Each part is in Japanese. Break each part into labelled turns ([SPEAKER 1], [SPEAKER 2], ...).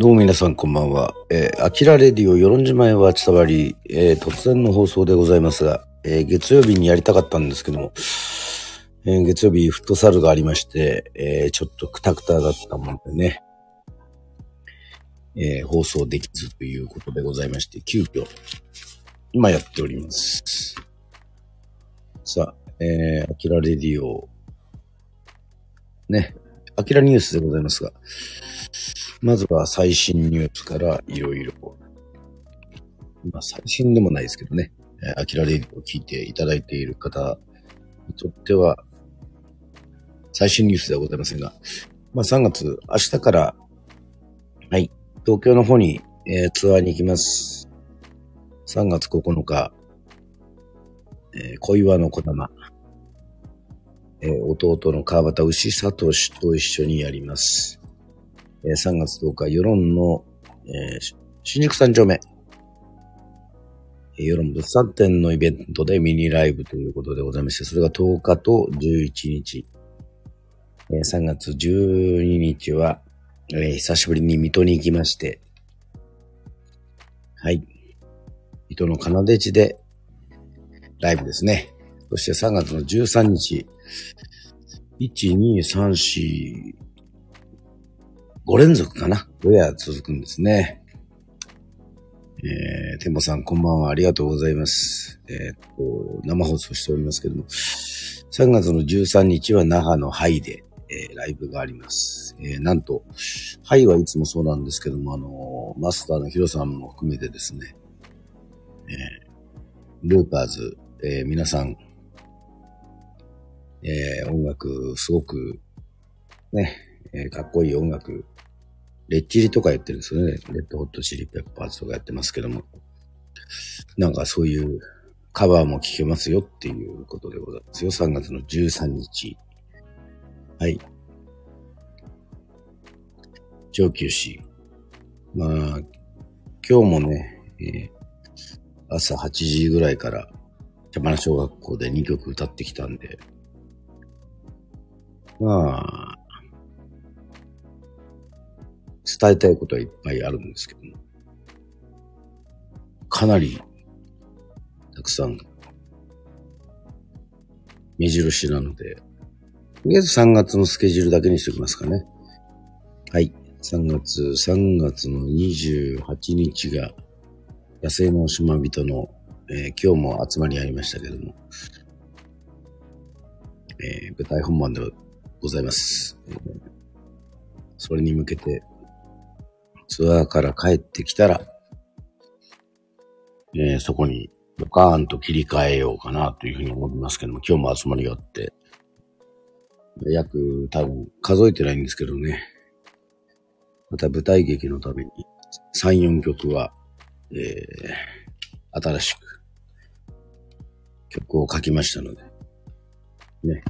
[SPEAKER 1] どうも皆さんこんばんは。えー、アキラレディオ与論島へは伝わり、えー、突然の放送でございますが、えー、月曜日にやりたかったんですけども、えー、月曜日フットサルがありまして、えー、ちょっとクタクタだったもんでね、えー、放送できずということでございまして、急遽、今やっております。さあ、えー、アキラレディオ、ね、アキラニュースでございますが、まずは最新ニュースからいろいろ、まあ最新でもないですけどね、アキラレディを聞いていただいている方にとっては、最新ニュースではございませんが、まあ3月、明日から、はい、東京の方に、えー、ツアーに行きます。3月9日、えー、小岩の小玉、えー、弟の川端牛聡と一緒にやります。え、3月10日、世論の、えー、新宿三丁目、世論物産展のイベントでミニライブということでございまして、それが10日と11日。え、3月12日は、えー、久しぶりに水戸に行きまして、はい。水戸の奏で地で、ライブですね。そして3月の13日、1、2、3、4、5連続かな。5夜続くんですね。えー、テンポさんこんばんはありがとうございます。えー、っと、生放送しておりますけども、3月の13日は那覇のハイで、えー、ライブがあります。えー、なんと、ハイはいつもそうなんですけども、あのー、マスターのヒロさんも含めてですね、えー、ルーパーズ、えー、皆さん、えー、音楽、すごく、ね、えー、かっこいい音楽レッチリとかやってるんですよね。レッドホットチリペッパーズとかやってますけども。なんかそういうカバーも聴けますよっていうことでございますよ。3月の13日。はい。上級市。まあ、今日もね、えー、朝8時ぐらいから茶花小学校で2曲歌ってきたんで、まあ、伝えたいことはいっぱいあるんですけども、かなりたくさん目印なので、とりあえず3月のスケジュールだけにしておきますかね。はい。3月、3月の28日が野生の島人の、えー、今日も集まりありましたけども、えー、舞台本番でございます。それに向けてツアーから帰ってきたら、えー、そこにドカーンと切り替えようかなというふうに思いますけども、今日も集まりがあって、約多分数えてないんですけどね、また舞台劇のために3、4曲は、えー、新しく曲を書きましたので、ね、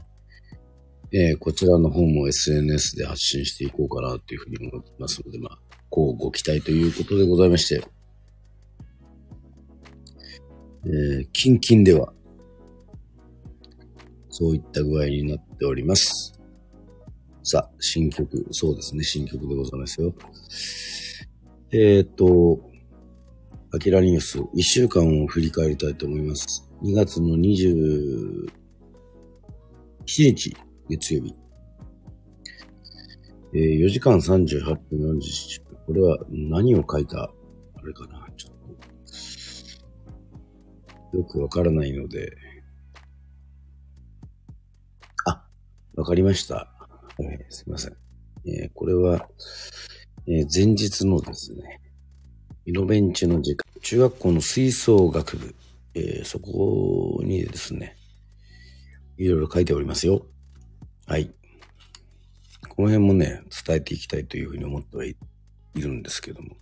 [SPEAKER 1] えー、こちらの方も SNS で発信していこうかなというふうに思いますので、まあ、こうご期待ということでございまして、えー、キンキンでは、そういった具合になっております。さあ、新曲、そうですね、新曲でございますよ。えっ、と、アキラニュース、1週間を振り返りたいと思います。2月の27日、月曜日。えー、4時間38分40分。これは何を書いた、あれかな。ちょっと、よくわからないので。あ、わかりました。えー、すいません。えー、これは、えー、前日のですね、イノベンチの時間、中学校の吹奏楽部、えー、そこにですね、いろいろ書いておりますよ。はい。この辺もね、伝えていきたいというふうに思ってはいいるんですけども。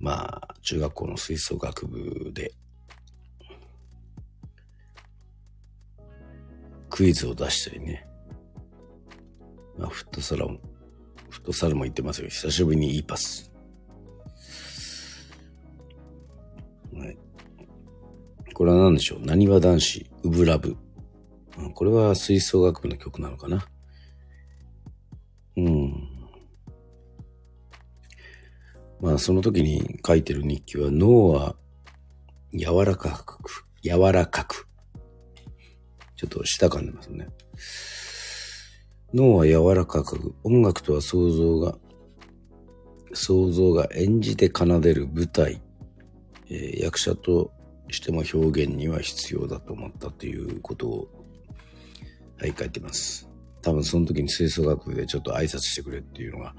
[SPEAKER 1] まあ、中学校の吹奏楽部で、クイズを出したりね。まあ、フットサルも、フットサルも行ってますよ。久しぶりにいいパス。はい。これは何でしょう？何は男子、ウブラブ。これは吹奏楽部の曲なのかな？まあその時に書いてる日記は脳は柔らかく、柔らかく。ちょっと舌噛んでますね。脳は柔らかく、音楽とは想像が、想像が演じて奏でる舞台、えー、役者としても表現には必要だと思ったということを、はい、書いてます。多分その時に吹奏楽部でちょっと挨拶してくれっていうのが、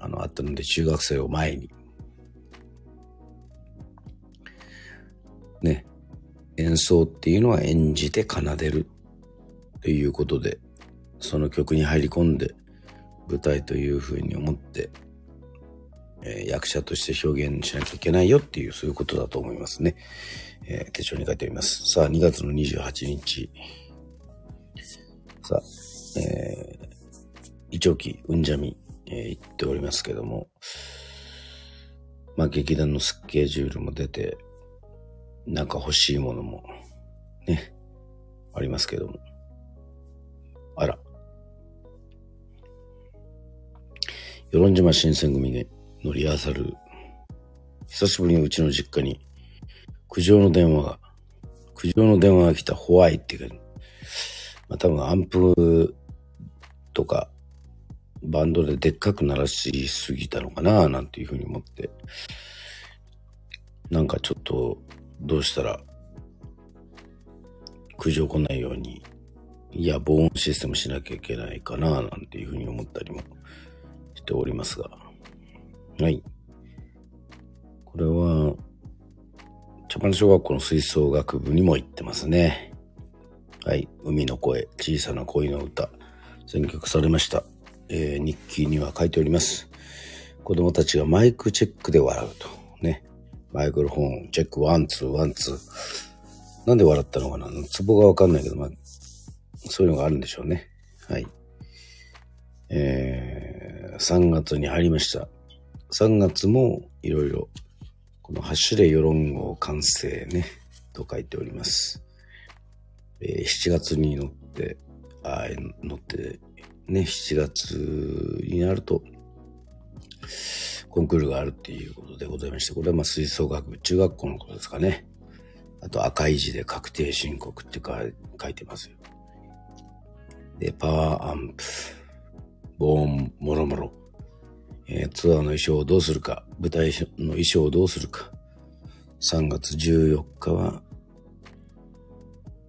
[SPEAKER 1] あの、あったので、中学生を前に、ね、演奏っていうのは演じて奏でるということで、その曲に入り込んで舞台というふうに思って、えー、役者として表現しなきゃいけないよっていうそういうことだと思いますね。えー、手帳に書いております。さあ、2月の28日。さあ、えー、イチョキ、うんじゃみ、え、言っておりますけども、まあ劇団のスケジュールも出て、なんか欲しいものも、ね、ありますけども。あら。与論島新選組のリハーサル、久しぶりにうちの実家に苦情の電話が、苦情の電話が来たホワイっていうか、まあ多分アンプとかバンドででっかく鳴らしすぎたのかななんていうふうに思って、なんかちょっとどうしたら苦情来ないように、いや、防音システムしなきゃいけないかな、なんていうふうに思ったりもしておりますが。はい。これは、茶花小学校の吹奏楽部にも行ってますね。はい。海の声、小さな恋の歌、選曲されました。えー、日記には書いております。子供たちがマイクチェックで笑うと。ね。 microphone, check, one, two, one, two。なんで笑ったのかな？ツボがわかんないけど、まあ、そういうのがあるんでしょうね。はい。えー、3月に入りました。3月もいろいろ、このハッシュで世論語完成ね、と書いております。えー、7月に乗って、あ乗って、ね、7月になると、コンクールがあるっていうことでございまして、これはまあ吹奏楽部、中学校のことですかね。あと赤い字で確定申告って書いてますよ。で、パワーアンプ、ボーン、もろもろ。えー、ツアーの衣装をどうするか、舞台の衣装をどうするか。3月14日は、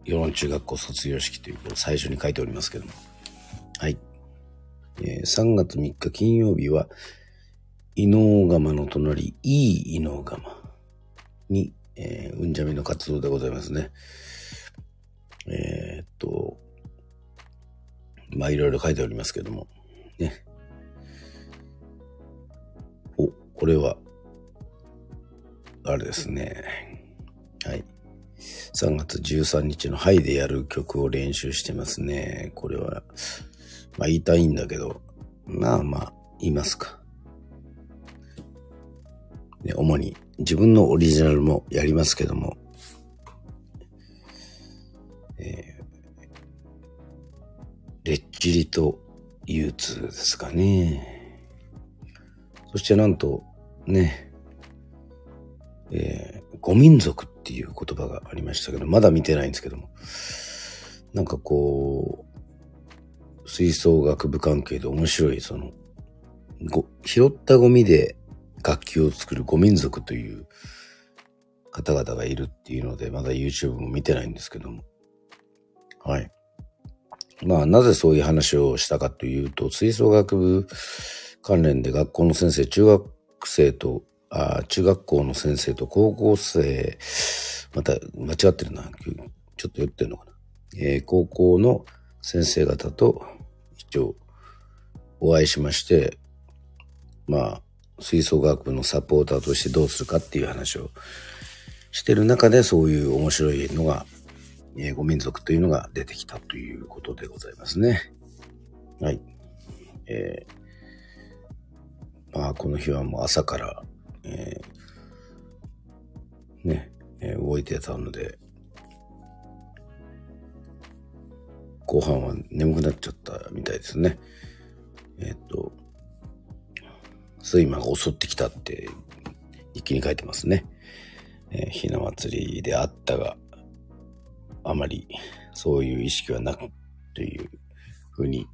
[SPEAKER 1] 世論中学校卒業式ということを最初に書いておりますけども。はい。えー、3月3日金曜日は、伊能釜の隣、いい伊能釜に、えー、うんじゃみの活動でございますね。えー、っと、まあいろいろ書いておりますけども、ね。お、これは、あれですね。はい。3月13日のハイでやる曲を練習してますね。これは、まあ言いたいんだけど、まあまあ、言いますか。ね、主に自分のオリジナルもやりますけども、えー、レッチリと憂鬱ですかね。そしてなんと、ね、えー、ご民族っていう言葉がありましたけど、まだ見てないんですけども、なんかこう、吹奏楽部関係で面白い、その、ご、拾ったゴミで楽器を作る五民族という方々がいるっていうので、まだ YouTube も見てないんですけども。はい。まあ、なぜそういう話をしたかというと、吹奏楽部関連で学校の先生、中学生と、あ中学校の先生と高校生、また間違ってるな。ちょっと言ってるのかな。えー、高校の先生方と一応お会いしまして、まあ、吹奏楽部のサポーターとしてどうするかっていう話をしてる中でそういう面白いのが、英語民族というのが出てきたということでございますね。はい。えー、まあこの日はもう朝から、えー、ね、え、動いてたので、後半は眠くなっちゃったみたいですね。えっ、と、睡魔が襲ってきたって一気に書いてますね。えー、ひな祭りであったが、あまりそういう意識はなくというふうに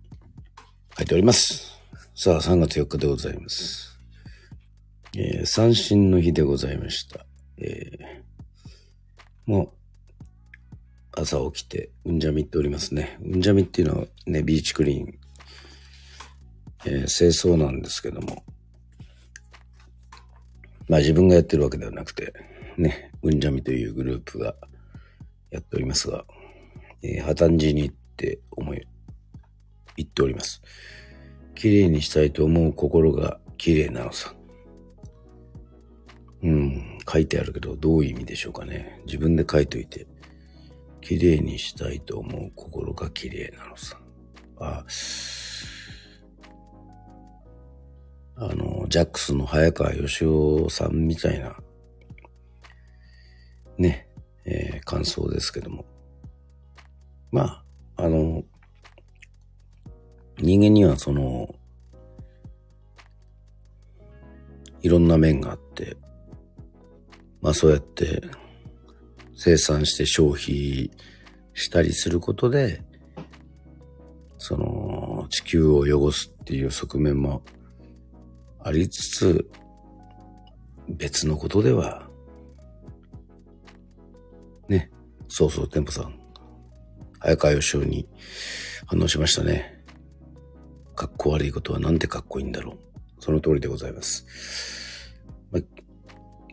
[SPEAKER 1] 書いております。さあ、3月4日でございます。えー、三振の日でございました。えー、もう、朝起きて、うんじゃみっておりますね。うんじゃみっていうのはね、ビーチクリーン、えー、清掃なんですけども、まあ自分がやってるわけではなくて、ね、うんじゃみというグループがやっておりますが、えー、破綻時にって思い、言っております。綺麗にしたいと思う心が綺麗なのさ。うん、書いてあるけど、どういう意味でしょうかね。自分で書いといて、綺麗にしたいと思う心が綺麗なのさ。あ、あの、ジャックスの早川義雄さんみたいな、ね、えー、感想ですけども。まあ、あの、人間にはその、いろんな面があって、まあそうやって生産して消費したりすることで、その地球を汚すっていう側面もありつつ、別のことでは、ね、そうそう、テンポさん、早川義雄に反応しましたね。かっこ悪いことはなんてかっこいいんだろう。その通りでございます。まあ、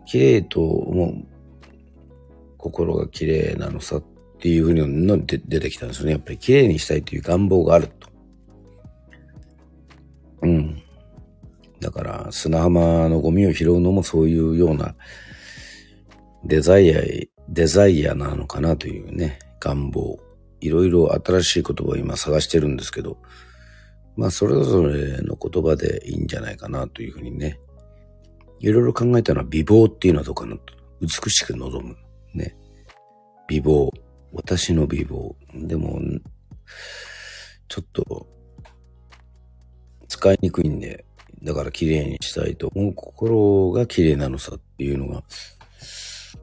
[SPEAKER 1] 綺麗と思う心が綺麗なのさっていうふうにの出てきたんですよね。やっぱり綺麗にしたいという願望があると。うん。だから砂浜のゴミを拾うのもそういうようなデザイア、デザイアなのかなというね、願望。いろいろ新しい言葉を今探してるんですけど、まあそれぞれの言葉でいいんじゃないかなというふうにね、いろいろ考えたのは美貌っていうのはどうかなと。美しく望む。ね。美貌。私の美貌。でも、ちょっと、使いにくいんで、だから綺麗にしたいと思う心が綺麗なのさっていうのが、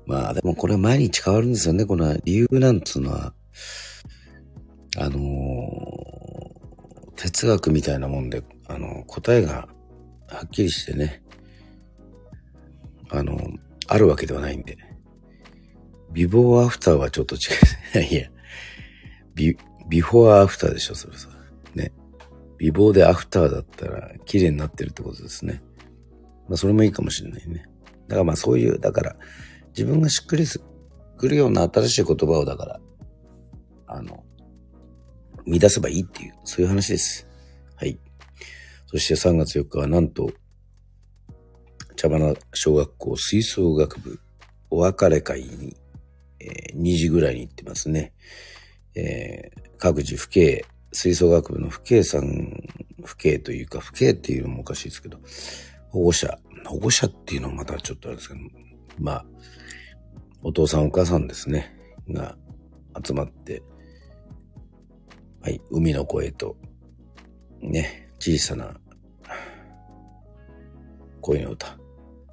[SPEAKER 1] まあでもこれは毎日変わるんですよね。この理由なんつうのは、あのー、哲学みたいなもんで、あの、答えがはっきりしてね、あの、あるわけではないんで。ビフォーアフターはちょっと違う。いや、ビ、ビフォーアフターでしょ、それさ。ね。美貌でアフターだったら綺麗になってるってことですね。まあそれもいいかもしれないね。だからまあそういう、だから自分がしっくりするような新しい言葉をだから、あの、見出せばいいっていう、そういう話です。はい。そして3月4日はなんと、茶花小学校吹奏楽部お別れ会にえー、2時ぐらいに行ってますね。えー、各自府警、吹奏楽部の府警さん、府警というか、府警っていうのもおかしいですけど、保護者、保護者っていうのはまたちょっとあれですけど、まあ、お父さんお母さんですね、が集まって、はい、海の声と、ね、小さな声の歌、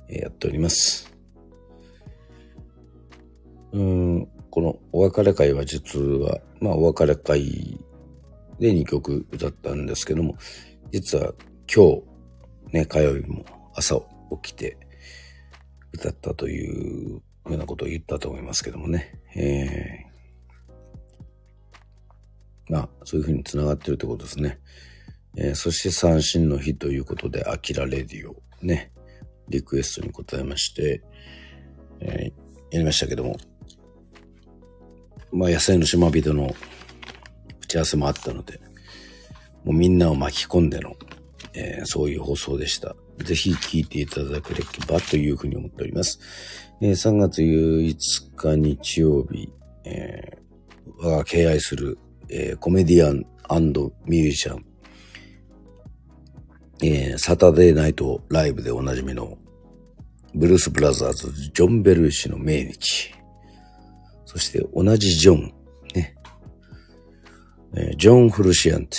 [SPEAKER 1] えー、やっております。うん、このお別れ会は実は、まあお別れ会で2曲歌ったんですけども、実は今日、ね、火曜日も朝起きて歌ったというようなことを言ったと思いますけどもね。えー、まあ、そういうふうに繋がってるってことですね。えー、そして三振の日ということで、アキラレディオね、リクエストに答えまして、えー、やりましたけども、まあ、野生の島人の打ち合わせもあったので、もうみんなを巻き込んでの、えー、そういう放送でした。ぜひ聞いていただければというふうに思っております。えー、3月5日日曜日、えー、我が敬愛する、えー、コメディアンミュージシャン、えー、サタデーナイトライブでおなじみのブルース・ブラザーズ、ジョン・ベルーシの命日。そして同じジョン、ね。えー、ジョン・フルシアンって、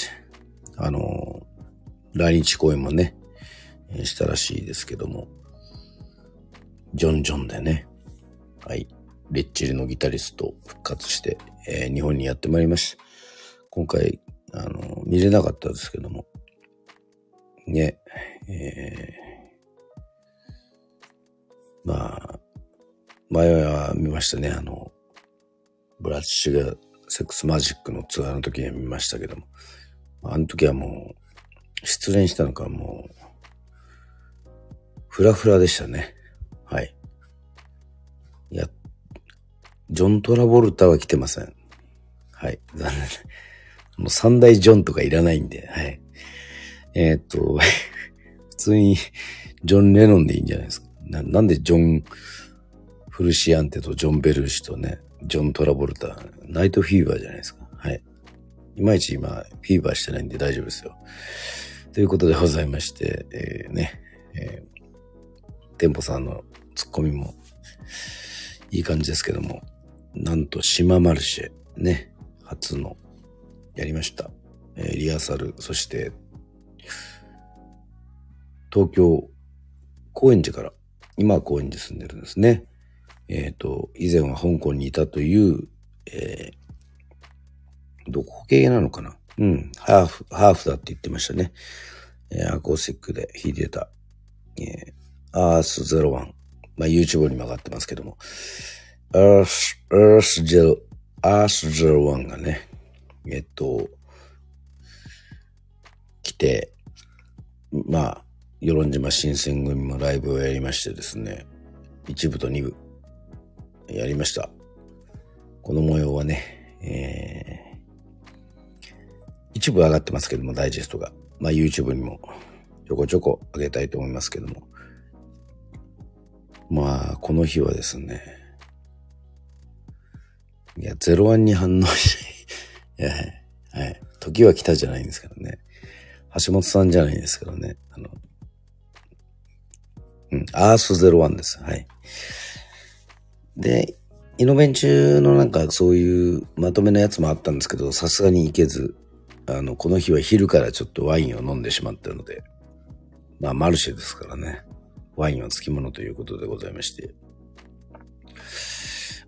[SPEAKER 1] あのー、来日公演もね、したらしいですけども、ジョン・ジョンでね、はい、レッチリのギタリスト復活して、えー、日本にやってまいりました。今回、あの、見れなかったですけども、ね、えー、まあ、前は見ましたね、あの、ブラッシュがセックスマジックのツアーの時に見ましたけども、あの時はもう、失恋したのかもう、フラフラでしたね。はい。いや、ジョン・トラボルタは来てません。はい。残念。もう三大ジョンとかいらないんで、はい。えー、っと、普通にジョン・レノンでいいんじゃないですか。ななんでジョン・フルシアンテとジョン・ベルーシとね、ジョン・トラボルタ、ナイト・フィーバーじゃないですか。はい。いまいち今、フィーバーしてないんで大丈夫ですよ。ということでございまして、えー、ね、えー、テンポさんのツッコミもいい感じですけども、なんと島マルシェ、ね、初のやりました。えー、リハーサル、そして、東京、高円寺から、今は高円寺住んでるんですね。えっ、ー、と、以前は香港にいたという、えー、どこ系なのかな？うん、ハーフ、ハーフだって言ってましたね。えー、アコースティックで弾いてた、えー、アース01。まあ、YouTube にも上がってますけども、アース、アースゼロ、アース01がね、えっと、来て、まあ、与論島新選組もライブをやりましてですね、一部と二部、やりました。この模様はね、えー、一部上がってますけども、ダイジェストが。まあ YouTube にもちょこちょこ上げたいと思いますけども。まあ、この日はですね、いや、ゼロワンに反応しい。いや、はい。時は来たじゃないんですけどね。橋本さんじゃないんですけどね。あの、うん、アースゼロワンです。はい。で、イノベン中のなんかそういうまとめのやつもあったんですけど、さすがに行けず、あの、この日は昼からちょっとワインを飲んでしまったので、まあマルシェですからね、ワインは付き物ということでございまして、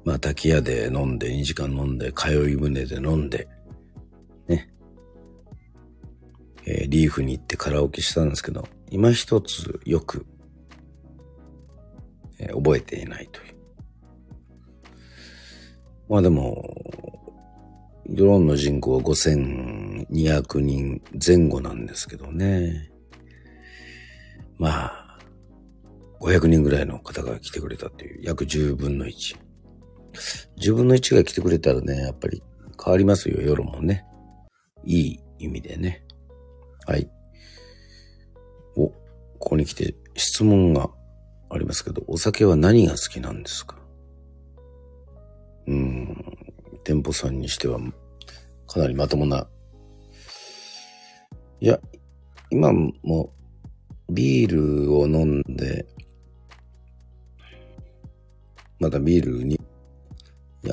[SPEAKER 1] まあ滝屋で飲んで、2時間飲んで、通い船で飲んで、ね、えー、リーフに行ってカラオケしたんですけど、今一つよく、えー、覚えていないという。まあでも、ドローンの人口は5200人前後なんですけどね。まあ、500人ぐらいの方が来てくれたっていう、約10分の1。10分の1が来てくれたらね、やっぱり変わりますよ、夜もね。いい意味でね。はい。お、ここに来て質問がありますけど、お酒は何が好きなんですか？うん、店舗さんにしては、かなりまともな。いや、今もビールを飲んで、まだビールに、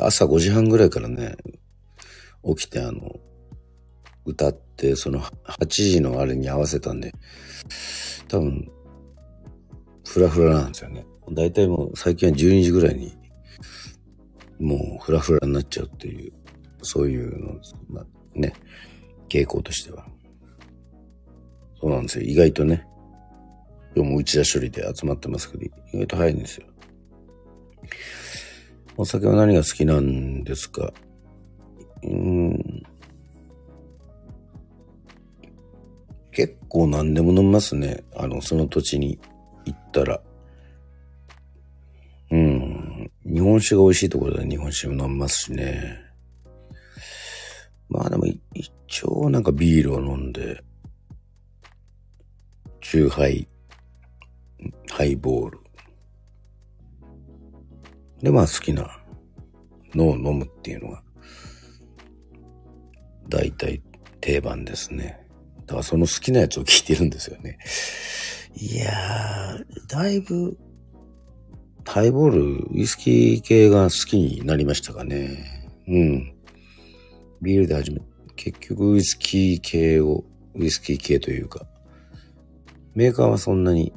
[SPEAKER 1] 朝5時半ぐらいからね、起きてあの、歌って、その8時のあれに合わせたんで、多分、フラフラなんですよね。だいたいもう最近は12時ぐらいにもうフラフラになっちゃうっていう、そういうの、まあ、ね、傾向としては。そうなんですよ。意外とね、今日も内田処理で集まってますけど、意外と早いんですよ。お酒は何が好きなんですか？うん。結構何でも飲みますね。あの、その土地に行ったら。日本酒が美味しいところで日本酒も飲みますしね。まあでも一応なんかビールを飲んで、チューハイ、ハイボール。で、まあ好きなのを飲むっていうのが、大体定番ですね。だからその好きなやつを聞いてるんですよね。いやー、だいぶハイボール、ウイスキー系が好きになりましたかね。うん。ビールで始め、結局ウイスキー系を、ウイスキー系というか、メーカーはそんなに、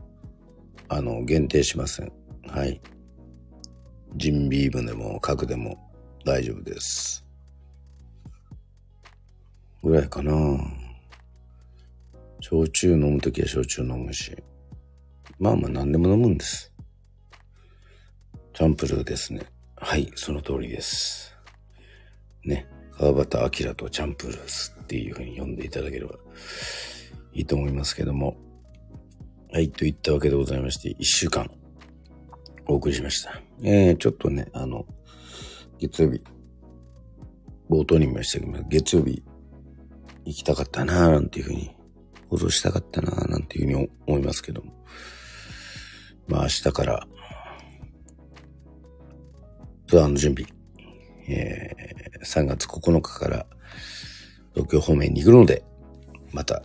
[SPEAKER 1] あの、限定しません。はい。ジンビームでも角でも大丈夫です。ぐらいかな焼酎飲むときは焼酎飲むし。まあまあ何でも飲むんです。チャンプルーですね。はい、その通りです。ね。川端明とチャンプルースっていうふうに呼んでいただければいいと思いますけども。はい、といったわけでございまして、一週間お送りしました。えー、ちょっとね、あの、月曜日、冒頭にも言いましたけど、月曜日行きたかったなーなんていうふうに、放送したかったなーなんていうふうに思いますけども。まあ明日から、ツアーの準備、えー、3月9日から東京方面に行くので、また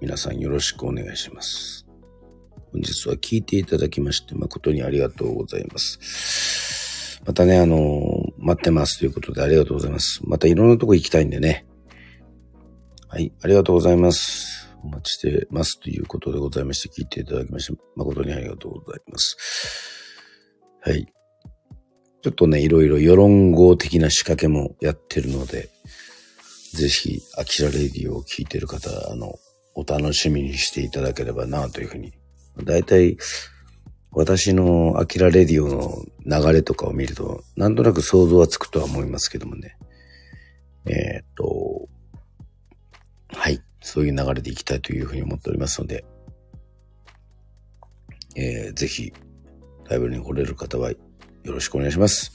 [SPEAKER 1] 皆さんよろしくお願いします。本日は聞いていただきまして誠にありがとうございます。またね、あの、待ってますということでありがとうございます。またいろんなとこ行きたいんでね。はい、ありがとうございます。お待ちしてますということでございまして、聞いていただきまして誠にありがとうございます。はい。ちょっとね、いろいろ世論号的な仕掛けもやってるので、ぜひ、アキラレディを聞いてる方、あの、お楽しみにしていただければなというふうに。だいたい、私のアキラレディオの流れとかを見ると、なんとなく想像はつくとは思いますけどもね。えー、っと、はい。そういう流れでいきたいというふうに思っておりますので、えー、ぜひ、ライブに来れる方はよろしくお願いします。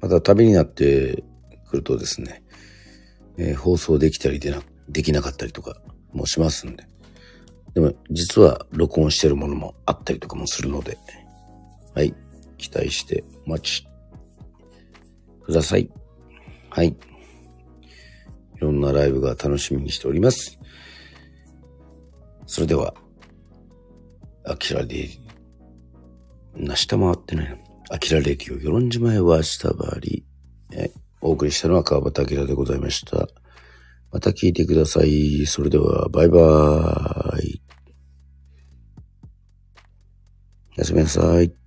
[SPEAKER 1] また旅になってくるとですね、えー、放送できたりでな、できなかったりとかもしますんで。でも実は録音してるものもあったりとかもするので、はい。期待してお待ちください。はい。いろんなライブが楽しみにしております。それでは、あきらで、な、下回ってないな。アキラレディオ、与論島へは下回り、え、お送りしたのは川端明でございました。また聞いてください。それでは、バイバーイ。おやすみなさい。